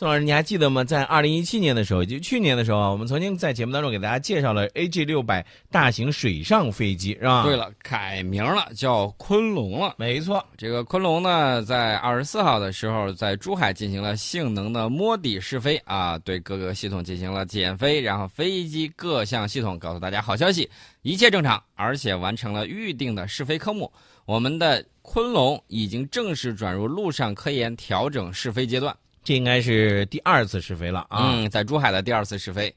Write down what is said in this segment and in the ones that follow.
宋老师，你还记得吗？在二零一七年的时候，就去年的时候啊，我们曾经在节目当中给大家介绍了 AG 六百大型水上飞机，是吧？对了，改名了，叫昆龙了。没错，这个昆龙呢，在二十四号的时候，在珠海进行了性能的摸底试飞啊，对各个系统进行了减飞，然后飞机各项系统告诉大家好消息，一切正常，而且完成了预定的试飞科目。我们的昆龙已经正式转入陆上科研调整试飞阶段。这应该是第二次试飞了啊！嗯，在珠海的第二次试飞，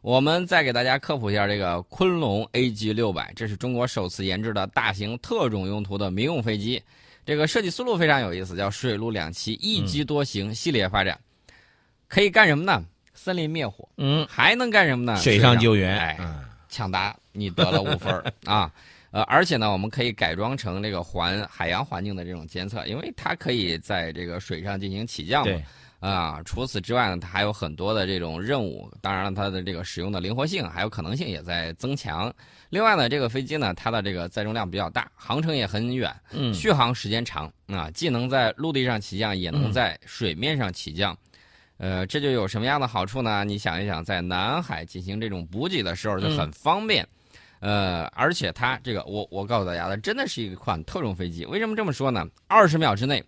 我们再给大家科普一下这个昆龙 AG 六百，这是中国首次研制的大型特种用途的民用飞机。这个设计思路非常有意思，叫水陆两栖一机多型系列发展，可以干什么呢？森林灭火，嗯，还能干什么呢？水上救援，哎，抢答你得了五分啊！呃，而且呢，我们可以改装成这个环海洋环境的这种监测，因为它可以在这个水上进行起降嘛。啊，除此之外呢，它还有很多的这种任务。当然了，它的这个使用的灵活性还有可能性也在增强。另外呢，这个飞机呢，它的这个载重量比较大，航程也很远，嗯，续航时间长啊，既能在陆地上起降，也能在水面上起降。呃，这就有什么样的好处呢？你想一想，在南海进行这种补给的时候就很方便。呃，而且它这个，我我告诉大家它，真的是一款特种飞机。为什么这么说呢？二十秒之内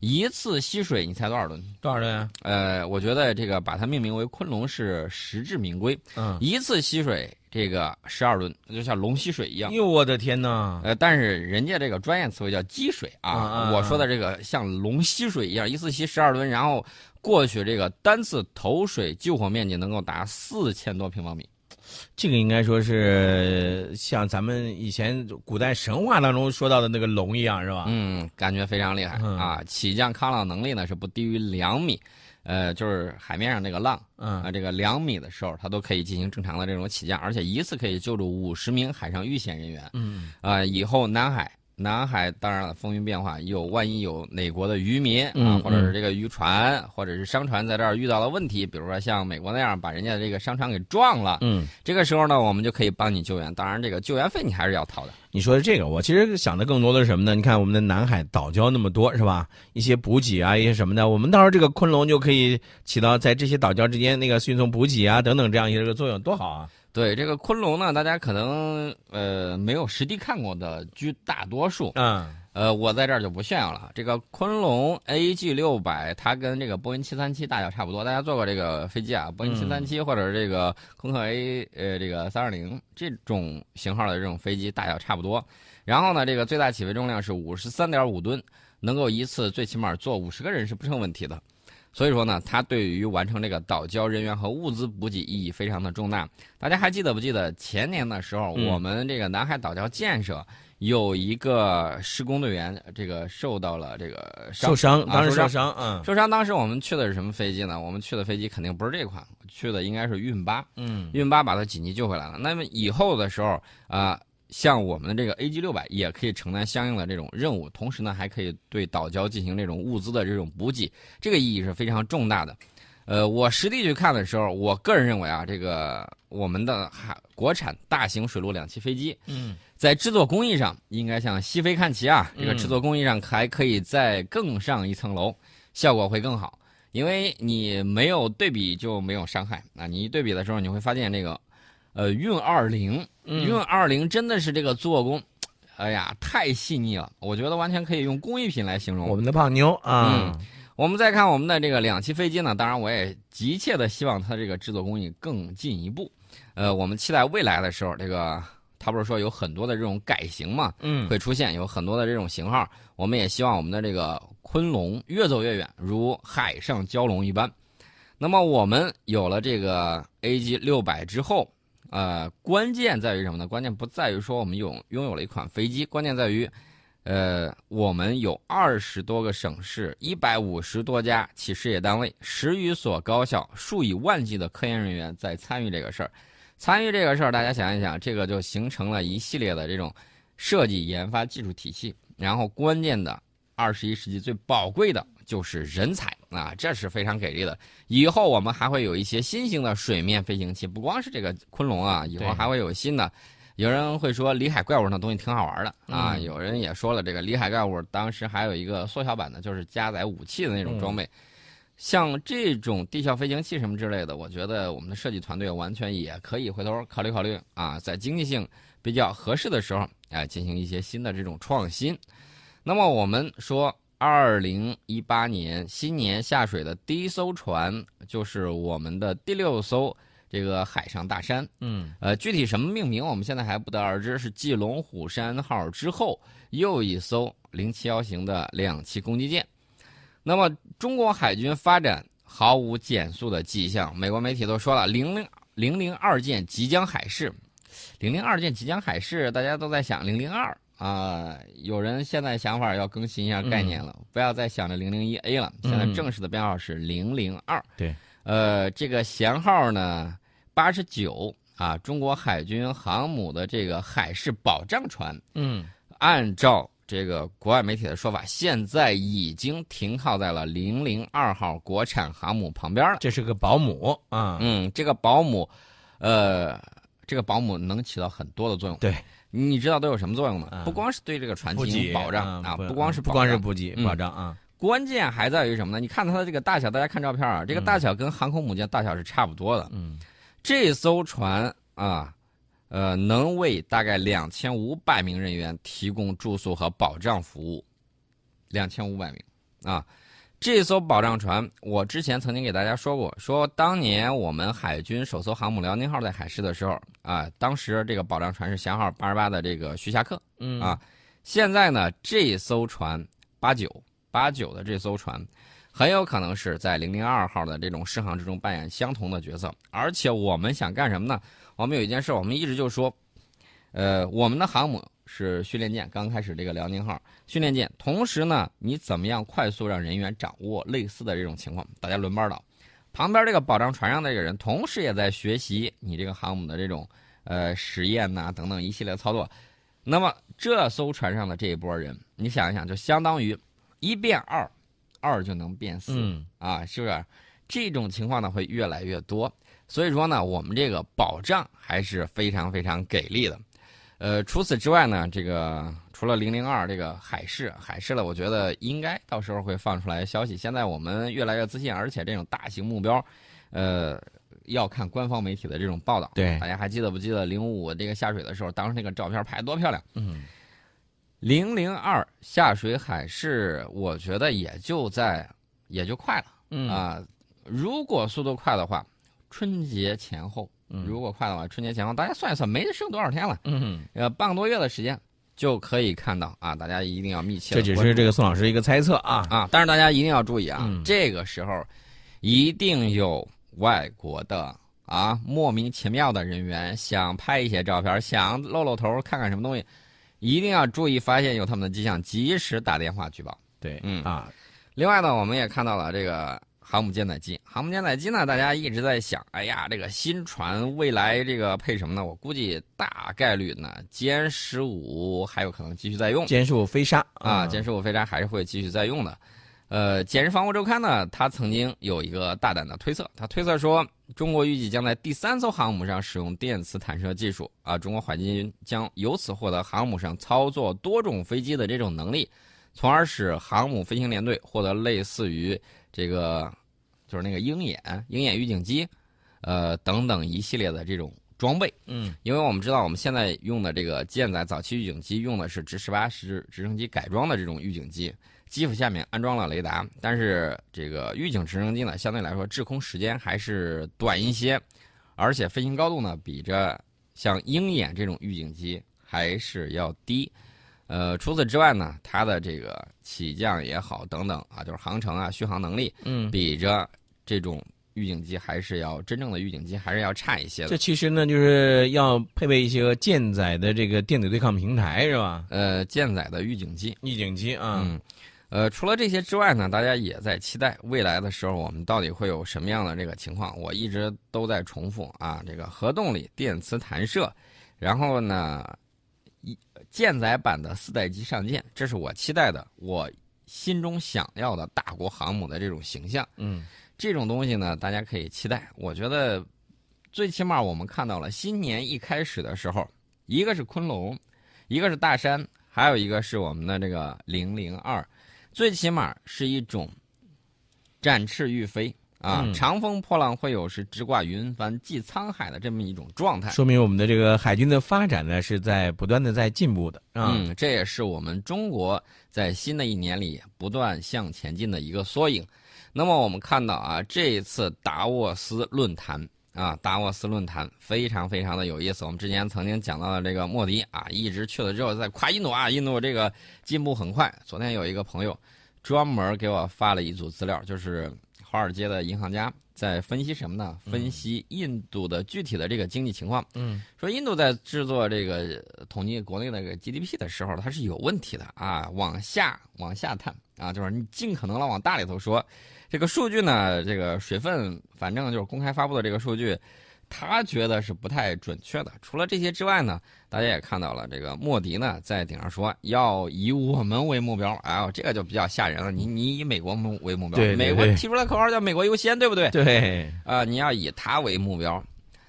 一次吸水，你猜多少吨？多少吨啊？呃，我觉得这个把它命名为“昆龙”是实至名归。嗯，一次吸水这个十二吨，就像龙吸水一样。哟，我的天哪！呃，但是人家这个专业词汇叫积水啊，我说的这个像龙吸水一样，一次吸十二吨，然后过去这个单次投水救火面积能够达四千多平方米。这个应该说是像咱们以前古代神话当中说到的那个龙一样，是吧？嗯，感觉非常厉害啊！起降抗浪能力呢是不低于两米，呃，就是海面上那个浪，啊，这个两米的时候它都可以进行正常的这种起降，而且一次可以救助五十名海上遇险人员。嗯，啊，以后南海。南海当然了，风云变化，有万一有哪国的渔民啊，或者是这个渔船，或者是商船在这儿遇到了问题，比如说像美国那样把人家的这个商船给撞了，嗯，这个时候呢，我们就可以帮你救援。当然，这个救援费你还是要掏的。你说的这个，我其实想的更多的是什么呢？你看我们的南海岛礁那么多，是吧？一些补给啊，一些什么的，我们到时候这个昆龙就可以起到在这些岛礁之间那个运送补给啊等等这样一个作用，多好啊！对这个昆龙呢，大家可能呃没有实地看过的居大多数，嗯。呃，我在这儿就不炫耀了。这个昆龙 AG 六百，它跟这个波音七三七大小差不多。大家坐过这个飞机啊？波音七三七或者是这个空客 A 呃这个三二零这种型号的这种飞机大小差不多。然后呢，这个最大起飞重量是五十三点五吨，能够一次最起码坐五十个人是不成问题的。所以说呢，它对于完成这个岛礁人员和物资补给意义非常的重大。大家还记得不记得前年的时候，我们这个南海岛礁建设？有一个施工队员，这个受到了这个受伤，当时受伤，嗯，受伤。当时我们去的是什么飞机呢？我们去的飞机肯定不是这款，去的应该是运八，嗯，运八把他紧急救回来了。那么以后的时候啊，像我们的这个 AG 六百也可以承担相应的这种任务，同时呢，还可以对岛礁进行这种物资的这种补给，这个意义是非常重大的。呃，我实地去看的时候，我个人认为啊，这个我们的海国产大型水陆两栖飞机，嗯，在制作工艺上应该向西飞看齐啊。这个制作工艺上还可以再更上一层楼，效果会更好。因为你没有对比就没有伤害啊。你一对比的时候，你会发现这个，呃，运二零，运二零真的是这个做工，哎呀，太细腻了。我觉得完全可以用工艺品来形容。我们的胖妞啊。嗯我们再看我们的这个两栖飞机呢，当然我也急切的希望它这个制作工艺更进一步。呃，我们期待未来的时候，这个他不是说有很多的这种改型嘛，嗯，会出现有很多的这种型号。我们也希望我们的这个昆龙越走越远，如海上蛟龙一般。那么我们有了这个 AG 六百之后，呃，关键在于什么呢？关键不在于说我们拥拥有了一款飞机，关键在于。呃，我们有二十多个省市，一百五十多家企事业单位，十余所高校，数以万计的科研人员在参与这个事儿。参与这个事儿，大家想一想，这个就形成了一系列的这种设计、研发、技术体系。然后，关键的二十一世纪最宝贵的就是人才啊，这是非常给力的。以后我们还会有一些新型的水面飞行器，不光是这个昆龙啊，以后还会有新的。有人会说里海怪物那东西挺好玩的啊，有人也说了，这个里海怪物当时还有一个缩小版的，就是加载武器的那种装备。像这种地效飞行器什么之类的，我觉得我们的设计团队完全也可以回头考虑考虑啊，在经济性比较合适的时候，哎，进行一些新的这种创新。那么我们说，二零一八年新年下水的第一艘船就是我们的第六艘这个海上大山。嗯，呃，具体什么命名，我们现在还不得而知。是继龙虎山号之后又一艘零七幺型的两栖攻击舰。那么，中国海军发展毫无减速的迹象。美国媒体都说了，零零零零二舰即将海试，零零二舰即将海试，大家都在想零零二啊。有人现在想法要更新一下概念了，不要再想着零零一 A 了，现在正式的编号是零零二。对，呃，这个舷号呢八十九啊，中国海军航母的这个海事保障船。嗯，按照。这个国外媒体的说法，现在已经停靠在了零零二号国产航母旁边了。这是个保姆啊，嗯，这个保姆，呃，这个保姆能起到很多的作用。对，你知道都有什么作用吗？不光是对这个船进行保障啊，不光是不光是补给保障啊，关键还在于什么呢？你看它的这个大小，大家看照片啊，这个大小跟航空母舰大小是差不多的。嗯，这艘船啊。呃，能为大概两千五百名人员提供住宿和保障服务，两千五百名啊！这艘保障船，我之前曾经给大家说过，说当年我们海军首艘航母辽宁号在海试的时候啊，当时这个保障船是舷号八十八的这个徐霞客，嗯啊，现在呢，这艘船八九八九的这艘船，很有可能是在零零二号的这种试航之中扮演相同的角色，而且我们想干什么呢？我们有一件事，我们一直就说，呃，我们的航母是训练舰，刚开始这个辽宁号训练舰，同时呢，你怎么样快速让人员掌握类似的这种情况？大家轮班倒，旁边这个保障船上的这个人，同时也在学习你这个航母的这种呃实验呐等等一系列操作。那么这艘船上的这一波人，你想一想，就相当于一变二，二就能变四啊，是不是？这种情况呢会越来越多。所以说呢，我们这个保障还是非常非常给力的。呃，除此之外呢，这个除了零零二这个海事海事了，我觉得应该到时候会放出来消息。现在我们越来越自信，而且这种大型目标，呃，要看官方媒体的这种报道。对，大家还记得不记得零五五这个下水的时候，当时那个照片拍多漂亮？嗯，零零二下水海事，我觉得也就在也就快了。嗯啊，如果速度快的话。春节前后，如果快的话，春节前后大家算一算，没剩多少天了，嗯，呃，半个多月的时间就可以看到啊！大家一定要密切。这只是这个宋老师一个猜测啊啊！但是大家一定要注意啊，这个时候一定有外国的啊莫名其妙的人员想拍一些照片，想露露头看看什么东西，一定要注意，发现有他们的迹象，及时打电话举报。对，嗯啊，另外呢，我们也看到了这个。航母舰载机，航母舰载机呢？大家一直在想，哎呀，这个新船未来这个配什么呢？我估计大概率呢，歼十五还有可能继续在用，歼十五飞鲨啊，歼十五飞鲨还是会继续在用的。呃，《简日防务周刊》呢，他曾经有一个大胆的推测，他推测说，中国预计将在第三艘航母上使用电磁弹射技术啊，中国海军将由此获得航母上操作多种飞机的这种能力，从而使航母飞行联队获得类似于。这个就是那个鹰眼、鹰眼预警机，呃，等等一系列的这种装备。嗯，因为我们知道，我们现在用的这个舰载早期预警机用的是直十八式直升机改装的这种预警机，机腹下面安装了雷达。但是这个预警直升机呢，相对来说滞空时间还是短一些，而且飞行高度呢，比着像鹰眼这种预警机还是要低。呃，除此之外呢，它的这个起降也好，等等啊，就是航程啊、续航能力，嗯，比着这种预警机还是要真正的预警机还是要差一些的。这其实呢，就是要配备一些舰载的这个电子对抗平台，是吧？呃，舰载的预警机，预警机啊。嗯，呃，除了这些之外呢，大家也在期待未来的时候，我们到底会有什么样的这个情况？我一直都在重复啊，这个核动力、电磁弹射，然后呢？一舰载版的四代机上舰，这是我期待的，我心中想要的大国航母的这种形象。嗯，这种东西呢，大家可以期待。我觉得，最起码我们看到了新年一开始的时候，一个是昆龙，一个是大山，还有一个是我们的这个零零二，最起码是一种展翅欲飞啊，嗯长风破浪会有时，直挂云帆济沧海的这么一种状态。说明我们的这个海军的发展呢是在不断的在进步的啊。嗯，这也是我们中国在新的一年里不断向前进的一个缩影。那么我们看到啊，这一次达沃斯论坛啊，达沃斯论坛非常非常的有意思。我们之前曾经讲到的这个莫迪啊，一直去了之后在夸印度啊，印度这个进步很快。昨天有一个朋友专门给我发了一组资料，就是华尔街的银行家在分析什么呢？分析印度的具体的这个经济情况。嗯说印度在制作这个呃统计国内的这个 GDP 的时候，它是有问题的啊，往下往下探啊，就是你尽可能的往大里头说，这个数据呢，这个水分，反正就是公开发布的这个数据，他觉得是不太准确的。除了这些之外呢，大家也看到了，这个莫迪呢在顶上说要以我们为目标，哎呦，这个就比较吓人了。你你以美国目为目标，对对美国提出来口号叫美国优先，对不对？对，啊、你要以他为目标。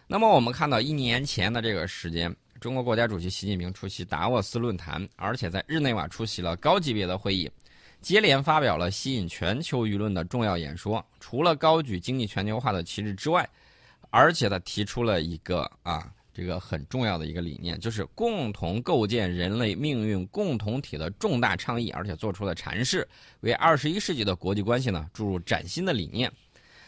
那么我们看到一年前的这个时间，中国国家主席习近平出席达沃斯论坛，而且在日内瓦出席了高级别的会议，接连发表了吸引全球舆论的重要演说。除了高举经济全球化的旗帜之外，而且他提出了一个啊，这个很重要的一个理念，就是共同构建人类命运共同体的重大倡议，而且做出了阐释，为二十一世纪的国际关系呢注入崭新的理念。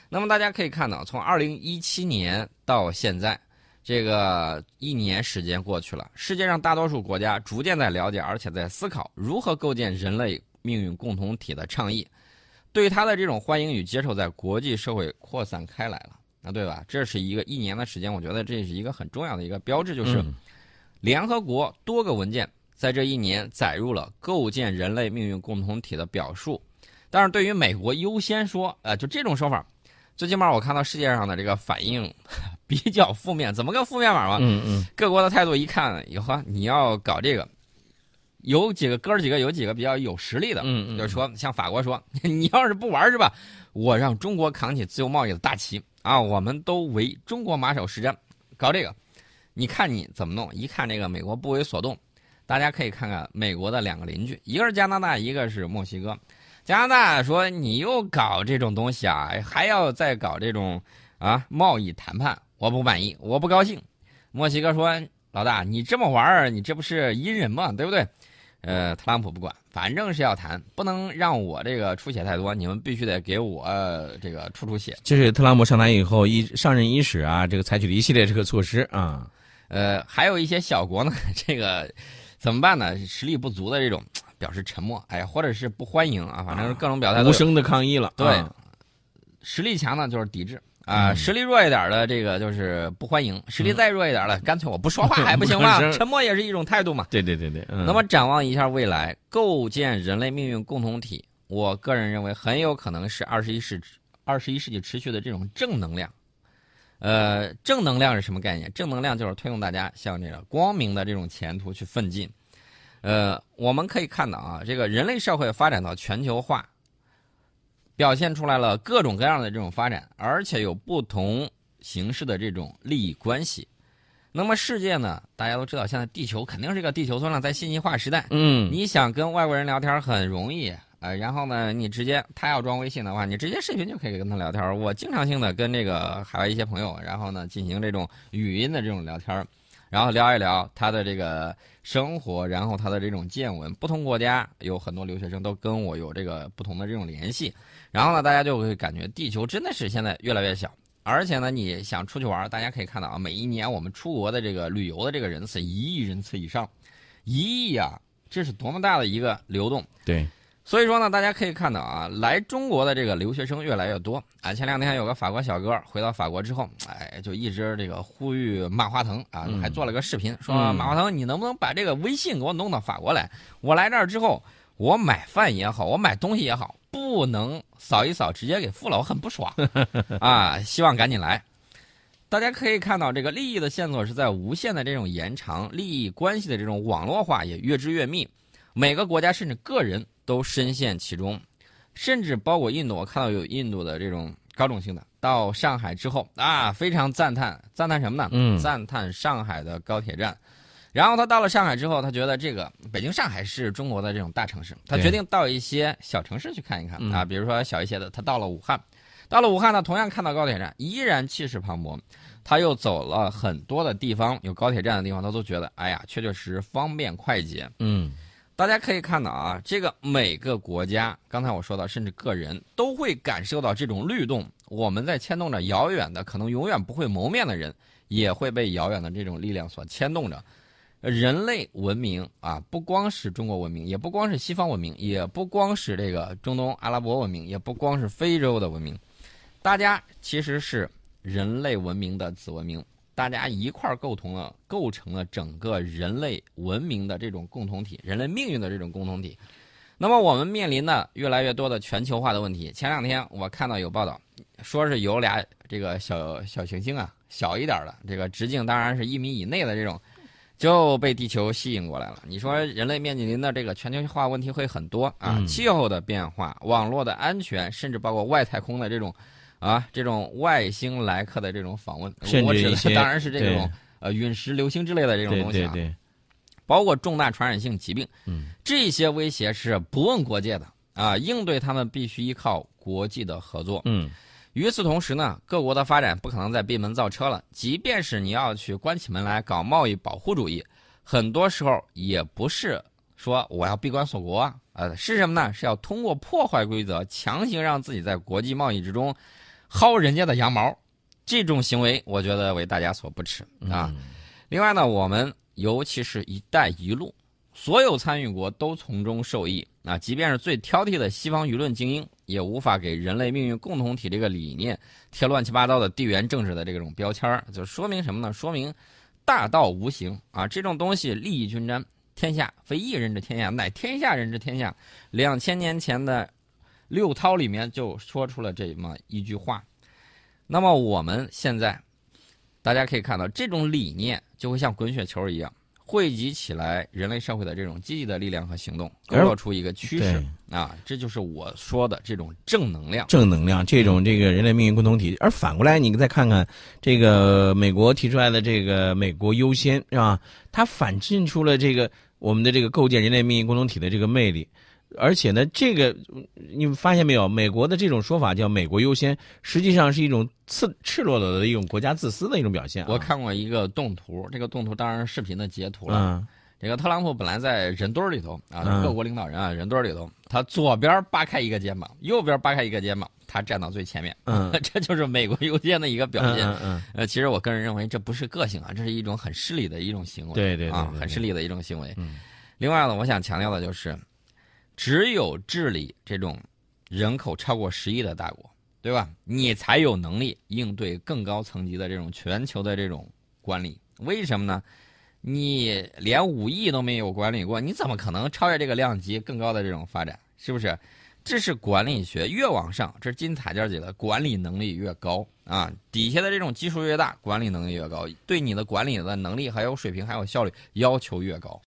那么大家可以看到，从二零一七年到现在，这个一年时间过去了，世界上大多数国家逐渐在了解，而且在思考如何构建人类命运共同体的倡议，对他的这种欢迎与接受在国际社会扩散开来了，啊，对吧？这是一个一年的时间，我觉得这是一个很重要的一个标志，就是嗯联合国多个文件在这一年载入了构建人类命运共同体的表述。但是对于美国优先说，呃，就这种说法，最起码我看到世界上的这个反应比较负面。怎么个负面法嘛？嗯嗯各国的态度一看，以后你要搞这个，有几个哥儿几个有几个比较有实力的，嗯嗯，就是说，像法国说，你要是不玩是吧？我让中国扛起自由贸易的大旗啊！我们都为中国马首是瞻，搞这个，你看你怎么弄？一看这个美国不为所动，大家可以看看美国的两个邻居，一个是加拿大，一个是墨西哥。加拿大说你又搞这种东西啊，还要再搞这种啊贸易谈判，我不满意，我不高兴。墨西哥说老大，你这么玩儿，你这不是阴人吗？对不对？呃，特朗普不管，反正是要谈，不能让我这个出血太多，你们必须得给我、呃这个出出血。这是特朗普上台以后一上任伊始啊，这个采取了一系列这个措施啊。呃，还有一些小国呢，这个怎么办呢？实力不足的这种表示沉默，哎，或者是不欢迎啊，反正是各种表态都。无声的抗议了。对啊实力强呢就是抵制啊，嗯实力弱一点的这个就是不欢迎，实力再弱一点的，干脆我不说话还不行吗 沉默也是一种态度嘛。对对对对，嗯那么展望一下未来，构建人类命运共同体，我个人认为很有可能是二十一世纪二十一世纪持续的这种正能量。呃，正能量是什么概念？正能量就是推动大家向这个光明的这种前途去奋进。呃，我们可以看到啊，这个人类社会发展到全球化，表现出来了各种各样的这种发展，而且有不同形式的这种利益关系。那么世界呢？大家都知道，现在地球肯定是个地球村了，在信息化时代，嗯，你想跟外国人聊天很容易，呃，然后呢，你直接他要装微信的话，你直接视频就可以跟他聊天。我经常性的跟这个海外一些朋友，然后呢进行这种语音的这种聊天，然后聊一聊他的这个生活，然后他的这种见闻。不同国家有很多留学生都跟我有这个不同的这种联系，然后呢，大家就会感觉地球真的是现在越来越小。而且呢，你想出去玩，大家可以看到啊，每一年我们出国的这个旅游的这个人次一亿人次以上，一亿呀、这是多么大的一个流动。对，所以说呢，大家可以看到啊，来中国的这个留学生越来越多啊。前两天有个法国小哥回到法国之后，哎，就一直这个呼吁马化腾啊，嗯还做了个视频，说嗯马化腾，你能不能把这个微信给我弄到法国来？我来这儿之后，我买饭也好，我买东西也好，不能扫一扫直接给付了，我很不爽 啊。希望赶紧来。大家可以看到，这个利益的线索是在无限的这种延长，利益关系的这种网络化也越织越密。每个国家甚至个人都深陷其中，甚至包括印度。我看到有印度的这种高种性的。到上海之后啊，非常赞叹，赞叹什么呢？嗯。赞叹上海的高铁站。然后他到了上海之后，他觉得这个北京、上海是中国的这种大城市，他决定到一些小城市去看一看嗯。啊，比如说小一些的，他到了武汉，到了武汉呢，同样看到高铁站依然气势磅礴，他又走了很多的地方，有高铁站的地方，他都觉得哎呀，确确实实方便快捷。嗯大家可以看到啊，这个每个国家，刚才我说到，甚至个人都会感受到这种律动。我们在牵动着遥远的、可能永远不会谋面的人，也会被遥远的这种力量所牵动着。人类文明啊，不光是中国文明，也不光是西方文明，也不光是这个中东阿拉伯文明，也不光是非洲的文明，大家其实是人类文明的子文明。大家一块儿构同了，构成了整个人类文明的这种共同体，人类命运的这种共同体。那么我们面临的越来越多的全球化的问题。前两天我看到有报道，说是有俩这个小小行星啊，小一点的，这个直径当然是一米以内的这种，就被地球吸引过来了。你说人类面临的这个全球化问题会很多啊，嗯气候的变化、网络的安全，甚至包括外太空的这种啊这种外星来客的这种访问，甚我指的至一些 当然是这种呃陨石、流星之类的这种东西啊，对对，包括重大传染性疾病，嗯这些威胁是不问国界的啊，应对他们必须依靠国际的合作。嗯与此同时呢，各国的发展不可能再闭门造车了。即便是你要去关起门来搞贸易保护主义，很多时候也不是说我要闭关锁国啊，呃，是什么呢？是要通过破坏规则，强行让自己在国际贸易之中薅人家的羊毛。这种行为，我觉得为大家所不齿啊。另外呢，我们尤其是“一带一路”，所有参与国都从中受益啊。即便是最挑剔的西方舆论精英，也无法给人类命运共同体这个理念贴乱七八糟的地缘政治的这种标签，就说明什么呢？说明大道无形啊，这种东西利益均沾，天下非一人之天下，乃天下人之天下。两千年前的六韬里面就说出了这么一句话。那么我们现在大家可以看到，这种理念就会像滚雪球一样，汇集起来人类社会的这种积极的力量和行动，勾而勒出一个趋势啊！这就是我说的这种正能量。正能量这种这个人类命运共同体。而反过来，你再看看这个美国提出来的这个“美国优先”是吧？它反衬出了这个我们的这个构建人类命运共同体的这个魅力。而且呢，这个你们发现没有？美国的这种说法叫“美国优先”，实际上是一种赤赤裸裸的一种国家自私的一种表现、啊。我看过一个动图，这个动图当然是视频的截图了。嗯这个特朗普本来在人堆里头啊，嗯各国领导人啊，人堆里头，他左边扒开一个肩膀，右边扒开一个肩膀，他站到最前面，嗯 这就是美国优先的一个表嗯现。嗯嗯，呃，其实我个人认为这不是个性啊，这是一种很势利的一种行为。对对很势利的一种行为。嗯另外呢，我想强调的就是，只有治理这种人口超过十亿的大国，对吧？你才有能力应对更高层级的这种全球的这种管理。为什么呢？你连五亿都没有管理过，你怎么可能超越这个量级更高的这种发展？是不是？这是管理学，越往上，这是金字塔尖儿级的管理能力越高啊，底下的这种基数越大，管理能力越高，对你的管理的能力还有水平还有效率要求越高。